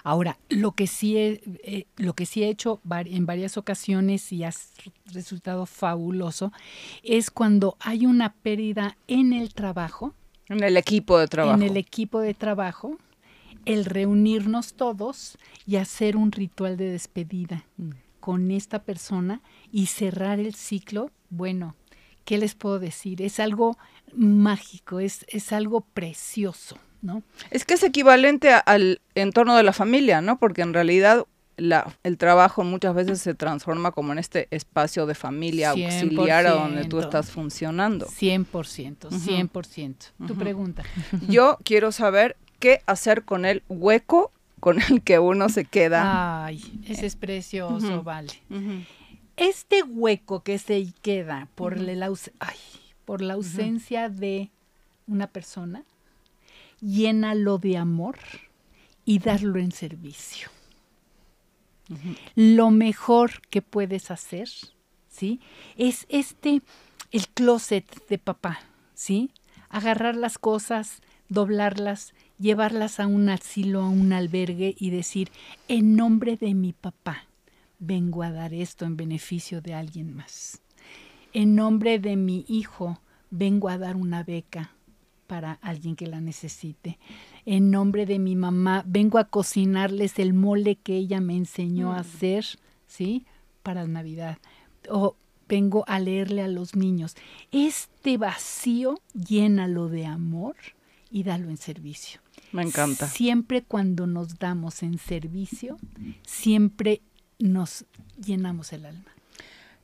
Ahora, lo que sí he, eh, lo que sí he hecho en varias ocasiones y ha resultado fabuloso es cuando hay una pérdida en el trabajo. En el equipo de trabajo. En el equipo de trabajo, el reunirnos todos y hacer un ritual de despedida mm. con esta persona y cerrar el ciclo. Bueno, ¿qué les puedo decir? Es algo mágico, es, es algo precioso, ¿no? Es que es equivalente a- al entorno de la familia, ¿no? Porque en realidad la, el trabajo muchas veces se transforma como en este espacio de familia auxiliar a donde tú 100%. estás funcionando. 100%, Ujú. 100%. Tu pregunta. Yo quiero saber qué hacer con el hueco con el que uno se queda. Ay, ese es precioso, vale. Este hueco que se queda por, Ujú. la, aus- ay, por la ausencia de una persona, llénalo de amor y darlo en servicio. Lo mejor que puedes hacer, ¿sí? Es este, el closet de papá, ¿sí? Agarrar las cosas, doblarlas, llevarlas a un asilo, a un albergue y decir, en nombre de mi papá, vengo a dar esto en beneficio de alguien más. En nombre de mi hijo, vengo a dar una beca para alguien que la necesite. En nombre de mi mamá, vengo a cocinarles el mole que ella me enseñó a hacer, ¿sí? Para Navidad. O vengo a leerle a los niños. Este vacío, llénalo de amor y dalo en servicio. Me encanta. Siempre cuando nos damos en servicio, siempre nos llenamos el alma.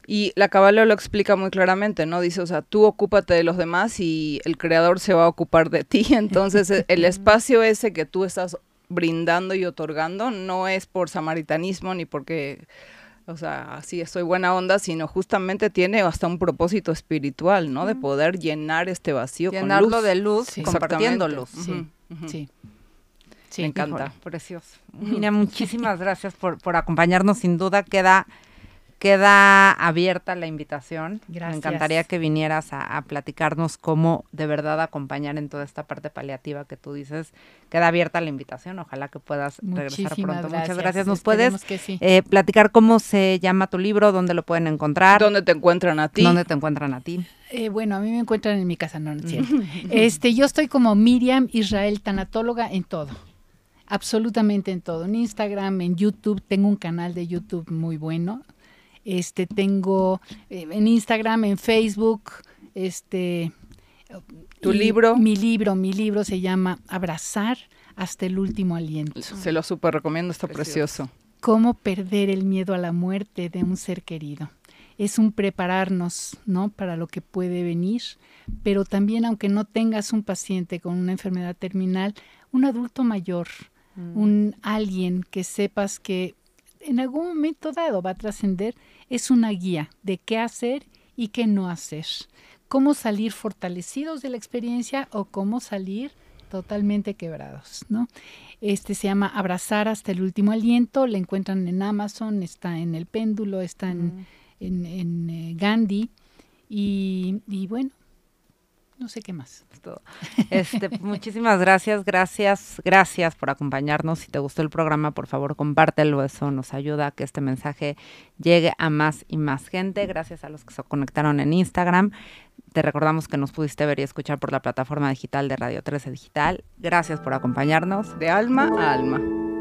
Y la Cabala lo explica muy claramente, ¿no? Dice, o sea, tú ocúpate de los demás y el creador se va a ocupar de ti. Entonces, e- el espacio ese que tú estás brindando y otorgando no es por samaritanismo ni porque, o sea, así soy buena onda, sino justamente tiene hasta un propósito espiritual, ¿no? De poder llenar este vacío Llenarlo con luz. de luz, Sí. compartiendo luz. Sí. Sí. Sí. Me encanta. Precioso. Mira, muchísimas gracias por, por acompañarnos. Sin duda queda, queda abierta la invitación. Gracias. Me encantaría que vinieras a, a platicarnos cómo de verdad acompañar en toda esta parte paliativa que tú dices. Queda abierta la invitación. Ojalá que puedas regresar Muchísimas pronto. gracias. Muchas gracias. ¿Nos Esperemos puedes que sí. eh, platicar cómo se llama tu libro? ¿Dónde lo pueden encontrar? ¿Dónde te encuentran a ti? ¿Dónde te encuentran a ti? Eh, bueno, a mí me encuentran en mi casa, no, no es cierto. Este, yo estoy como Miriam Israel Tanatóloga en todo. Absolutamente en todo. En Instagram, en YouTube, tengo un canal de YouTube muy bueno. Este, tengo eh, en Instagram, en Facebook, este. ¿Tu y libro? Mi libro, mi libro se llama Abrazar hasta el último aliento. Se lo súper recomiendo, está Precioso. precioso. cómo perder el miedo a la muerte de un ser querido. Es un prepararnos, ¿no? Para lo que puede venir, pero también aunque no tengas un paciente con una enfermedad terminal, un adulto mayor, un alguien que sepas que en algún momento dado va a trascender, es una guía de qué hacer y qué no hacer. Cómo salir fortalecidos de la experiencia o cómo salir totalmente quebrados, ¿no? Este se llama Abrazar hasta el último aliento, la encuentran en Amazon, está en El Péndulo, está en, en, en, eh, Gandhi y, y bueno, no sé qué más. Este, muchísimas gracias, gracias, gracias por acompañarnos. Si te gustó el programa, por favor, compártelo. Eso nos ayuda a que este mensaje llegue a más y más gente. Gracias a los que se conectaron en Instagram. Te recordamos que nos pudiste ver y escuchar por la plataforma digital de Radio 13 Digital. Gracias por acompañarnos. De alma a alma.